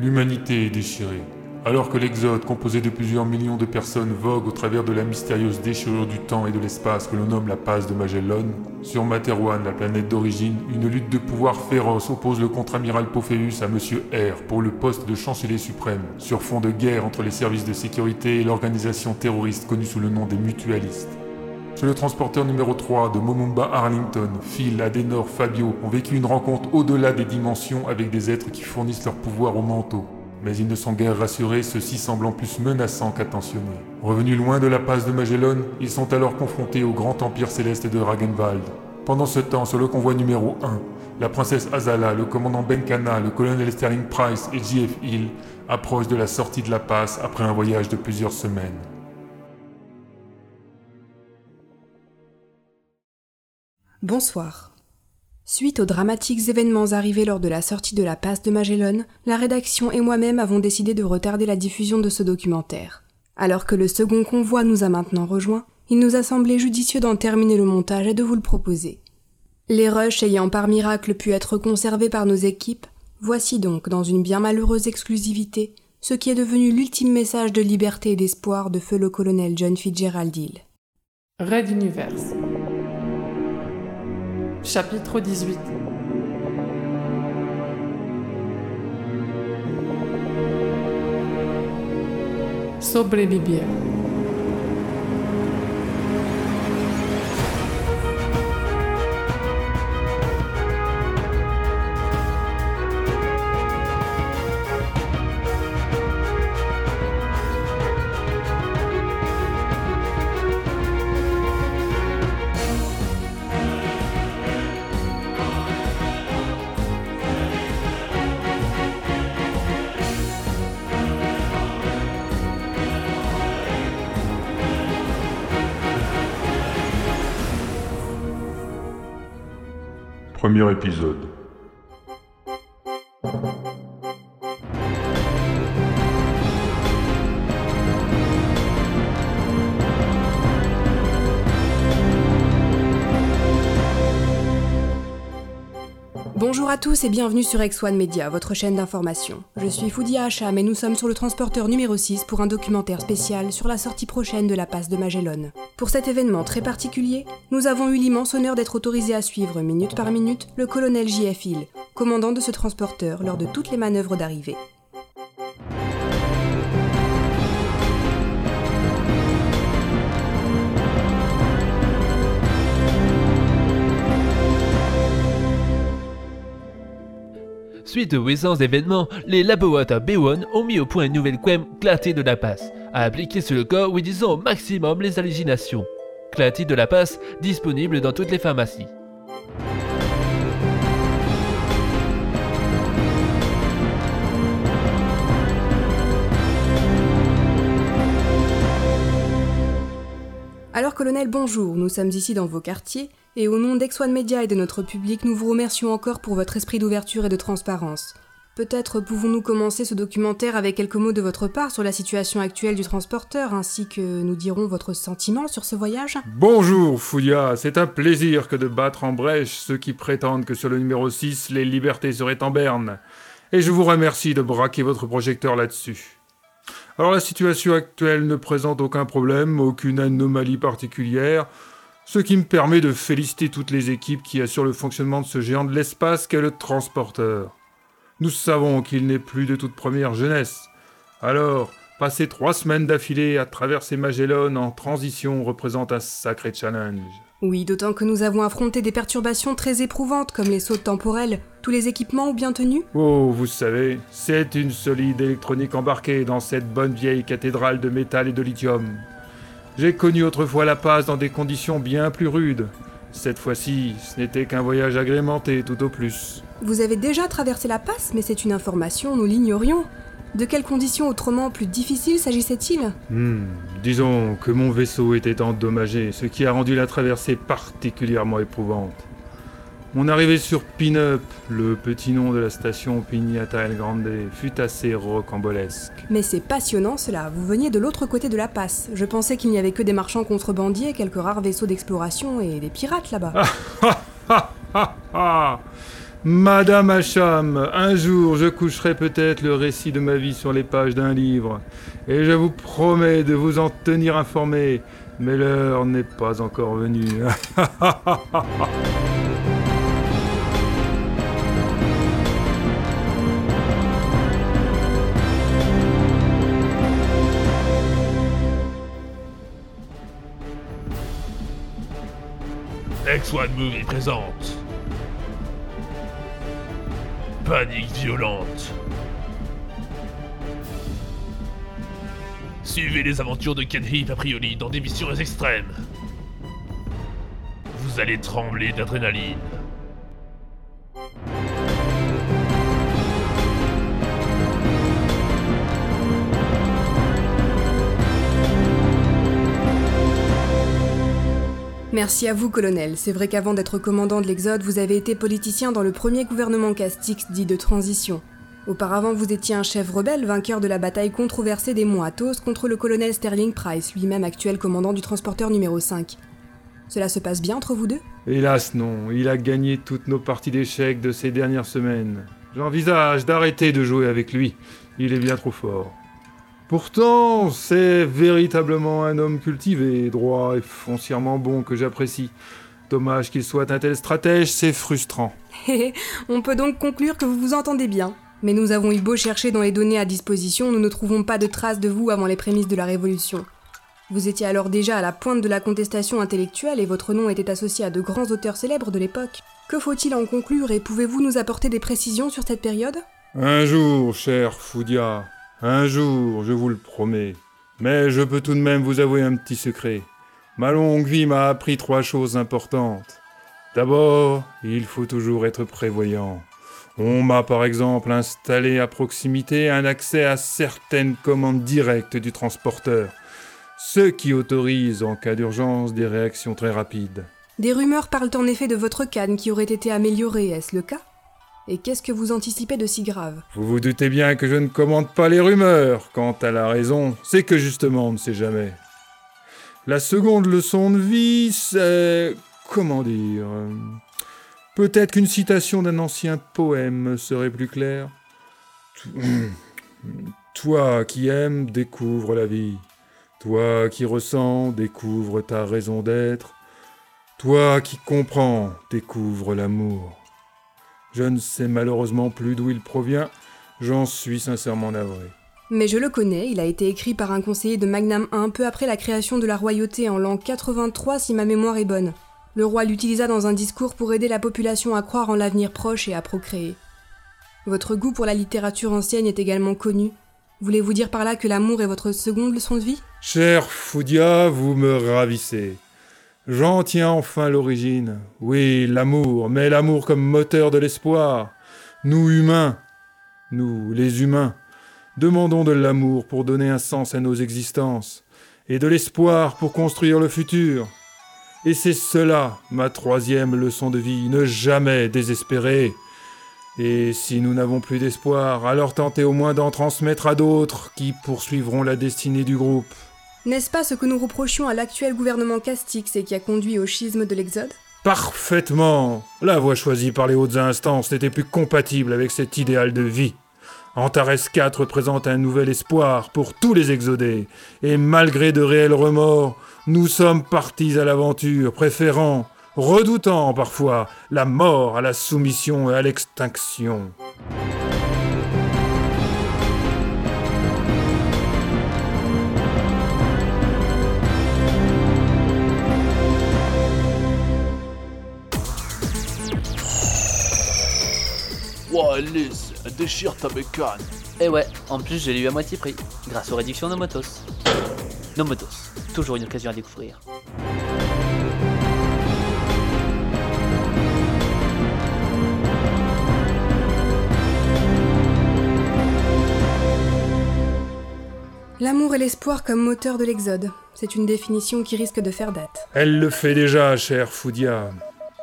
L'humanité est déchirée. Alors que l'Exode, composé de plusieurs millions de personnes, vogue au travers de la mystérieuse déchirure du temps et de l'espace que l'on nomme la passe de Magellan, sur Materwan, la planète d'origine, une lutte de pouvoir féroce oppose le contre-amiral Pophéus à Monsieur R pour le poste de chancelier suprême, sur fond de guerre entre les services de sécurité et l'organisation terroriste connue sous le nom des mutualistes. Sur le transporteur numéro 3 de Momumba Arlington, Phil, Adenor, Fabio ont vécu une rencontre au-delà des dimensions avec des êtres qui fournissent leur pouvoir au manteau. Mais ils ne sont guère rassurés, ceux-ci semblant plus menaçants qu'attentionnés. Revenus loin de la passe de Magellan, ils sont alors confrontés au grand empire céleste de Ragenwald. Pendant ce temps, sur le convoi numéro 1, la princesse Azala, le commandant Benkana, le colonel Sterling Price et J.F. Hill approchent de la sortie de la passe après un voyage de plusieurs semaines. Bonsoir. Suite aux dramatiques événements arrivés lors de la sortie de la passe de Magellan, la rédaction et moi-même avons décidé de retarder la diffusion de ce documentaire. Alors que le second convoi nous a maintenant rejoints, il nous a semblé judicieux d'en terminer le montage et de vous le proposer. Les rushs ayant par miracle pu être conservés par nos équipes, voici donc, dans une bien malheureuse exclusivité, ce qui est devenu l'ultime message de liberté et d'espoir de feu le colonel John Fitzgerald Hill. Red Universe. Chapitre 18 Sobrevivir. Premier épisode. Bonjour à tous et bienvenue sur X1 Media, votre chaîne d'information. Je suis Foudia Hacham et nous sommes sur le transporteur numéro 6 pour un documentaire spécial sur la sortie prochaine de la passe de Magellan. Pour cet événement très particulier, nous avons eu l'immense honneur d'être autorisés à suivre minute par minute le colonel J.F. Hill, commandant de ce transporteur lors de toutes les manœuvres d'arrivée. Suite aux récents événements, les laboratoires B1 ont mis au point une nouvelle crème clarté de la passe, à appliquer sur le corps réduisant au maximum les hallucinations. Clarté de la passe disponible dans toutes les pharmacies. Alors colonel, bonjour, nous sommes ici dans vos quartiers, et au nom d'Ex-One Media et de notre public, nous vous remercions encore pour votre esprit d'ouverture et de transparence. Peut-être pouvons-nous commencer ce documentaire avec quelques mots de votre part sur la situation actuelle du transporteur, ainsi que nous dirons votre sentiment sur ce voyage Bonjour Foudia, c'est un plaisir que de battre en brèche ceux qui prétendent que sur le numéro 6, les libertés seraient en berne. Et je vous remercie de braquer votre projecteur là-dessus. Alors la situation actuelle ne présente aucun problème, aucune anomalie particulière, ce qui me permet de féliciter toutes les équipes qui assurent le fonctionnement de ce géant de l'espace qu'est le transporteur. Nous savons qu'il n'est plus de toute première jeunesse. Alors, passer trois semaines d'affilée à traverser Magellan en transition représente un sacré challenge. Oui, d'autant que nous avons affronté des perturbations très éprouvantes comme les sauts temporels. Tous les équipements ont bien tenu? Oh, vous savez, c'est une solide électronique embarquée dans cette bonne vieille cathédrale de métal et de lithium. J'ai connu autrefois la passe dans des conditions bien plus rudes. Cette fois-ci, ce n'était qu'un voyage agrémenté tout au plus. Vous avez déjà traversé la passe, mais c'est une information, nous l'ignorions. De quelles conditions autrement plus difficiles s'agissait-il Hmm, disons que mon vaisseau était endommagé, ce qui a rendu la traversée particulièrement éprouvante. Mon arrivée sur Pin-Up, le petit nom de la station Pignata El Grande, fut assez rocambolesque. Mais c'est passionnant cela, vous veniez de l'autre côté de la passe. Je pensais qu'il n'y avait que des marchands contrebandiers, quelques rares vaisseaux d'exploration et des pirates là-bas. Ah, ah, ah, ah Madame Hacham, un jour je coucherai peut-être le récit de ma vie sur les pages d'un livre, et je vous promets de vous en tenir informé, mais l'heure n'est pas encore venue. X1 Movie présente. Panique violente. Suivez les aventures de Ken Hip a priori dans des missions extrêmes. Vous allez trembler d'adrénaline. Merci à vous, colonel. C'est vrai qu'avant d'être commandant de l'Exode, vous avez été politicien dans le premier gouvernement Castix dit de transition. Auparavant, vous étiez un chef rebelle, vainqueur de la bataille controversée des monts Athos contre le colonel Sterling Price, lui-même actuel commandant du transporteur numéro 5. Cela se passe bien entre vous deux? Hélas non, il a gagné toutes nos parties d'échecs de ces dernières semaines. J'envisage d'arrêter de jouer avec lui. Il est bien trop fort. Pourtant, c'est véritablement un homme cultivé, droit et foncièrement bon que j'apprécie. Dommage qu'il soit un tel stratège, c'est frustrant. On peut donc conclure que vous vous entendez bien. Mais nous avons eu beau chercher dans les données à disposition, nous ne trouvons pas de traces de vous avant les prémices de la Révolution. Vous étiez alors déjà à la pointe de la contestation intellectuelle et votre nom était associé à de grands auteurs célèbres de l'époque. Que faut-il en conclure et pouvez-vous nous apporter des précisions sur cette période? Un jour, cher Foudia, un jour, je vous le promets. Mais je peux tout de même vous avouer un petit secret. Ma longue vie m'a appris trois choses importantes. D'abord, il faut toujours être prévoyant. On m'a par exemple installé à proximité un accès à certaines commandes directes du transporteur, ce qui autorise en cas d'urgence des réactions très rapides. Des rumeurs parlent en effet de votre canne qui aurait été améliorée, est-ce le cas? Et qu'est-ce que vous anticipez de si grave? Vous vous doutez bien que je ne commande pas les rumeurs. Quant à la raison, c'est que justement on ne sait jamais. La seconde leçon de vie, c'est... comment dire Peut-être qu'une citation d'un ancien poème serait plus claire. Toi qui aimes, découvre la vie. Toi qui ressens, découvre ta raison d'être. Toi qui comprends, découvre l'amour. Je ne sais malheureusement plus d'où il provient, j'en suis sincèrement navré. Mais je le connais, il a été écrit par un conseiller de Magnam I peu après la création de la royauté en l'an 83 si ma mémoire est bonne. Le roi l'utilisa dans un discours pour aider la population à croire en l'avenir proche et à procréer. Votre goût pour la littérature ancienne est également connu. Voulez-vous dire par là que l'amour est votre seconde leçon de vie? Cher Foudia, vous me ravissez. J'en tiens enfin l'origine. Oui, l'amour, mais l'amour comme moteur de l'espoir. Nous humains, nous les humains, demandons de l'amour pour donner un sens à nos existences, et de l'espoir pour construire le futur. Et c'est cela, ma troisième leçon de vie, ne jamais désespérer. Et si nous n'avons plus d'espoir, alors tentez au moins d'en transmettre à d'autres qui poursuivront la destinée du groupe. N'est-ce pas ce que nous reprochions à l'actuel gouvernement Castix et qui a conduit au schisme de l'Exode? Parfaitement. La voie choisie par les hautes instances n'était plus compatible avec cet idéal de vie. Antares 4 représente un nouvel espoir pour tous les exodés, et malgré de réels remords, nous sommes partis à l'aventure, préférant, redoutant parfois, la mort à la soumission et à l'extinction. Liz, déchire ta bécane. Et ouais, en plus je l'ai eu à moitié prix, grâce aux réductions Nomotos. Nomotos, toujours une occasion à découvrir. L'amour et l'espoir comme moteur de l'Exode. C'est une définition qui risque de faire date. Elle le fait déjà, cher Foudia.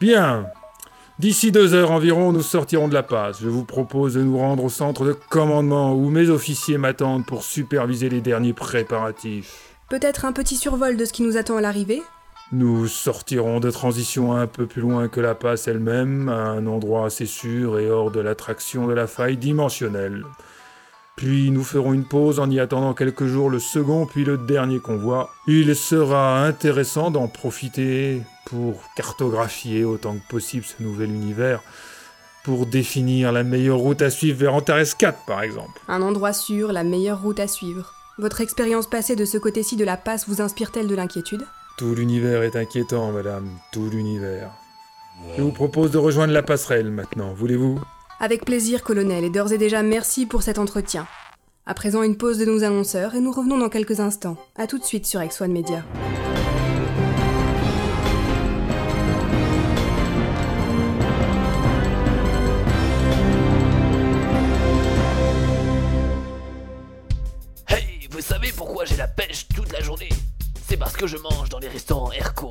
Bien. D'ici deux heures environ, nous sortirons de la passe. Je vous propose de nous rendre au centre de commandement où mes officiers m'attendent pour superviser les derniers préparatifs. Peut-être un petit survol de ce qui nous attend à l'arrivée? Nous sortirons de transition un peu plus loin que la passe elle-même, à un endroit assez sûr et hors de l'attraction de la faille dimensionnelle. Puis nous ferons une pause en y attendant quelques jours le second puis le dernier convoi. Il sera intéressant d'en profiter pour cartographier autant que possible ce nouvel univers, pour définir la meilleure route à suivre vers Antares 4 par exemple. Un endroit sûr, la meilleure route à suivre. Votre expérience passée de ce côté-ci de la passe vous inspire-t-elle de l'inquiétude? Tout l'univers est inquiétant, madame, tout l'univers. Je vous propose de rejoindre la passerelle maintenant, voulez-vous? Avec plaisir, colonel, et d'ores et déjà merci pour cet entretien. À présent, une pause de nos annonceurs et nous revenons dans quelques instants. A tout de suite sur X1 Media. Hey, vous savez pourquoi j'ai la pêche toute la journée? C'est parce que je mange dans les restaurants Erco.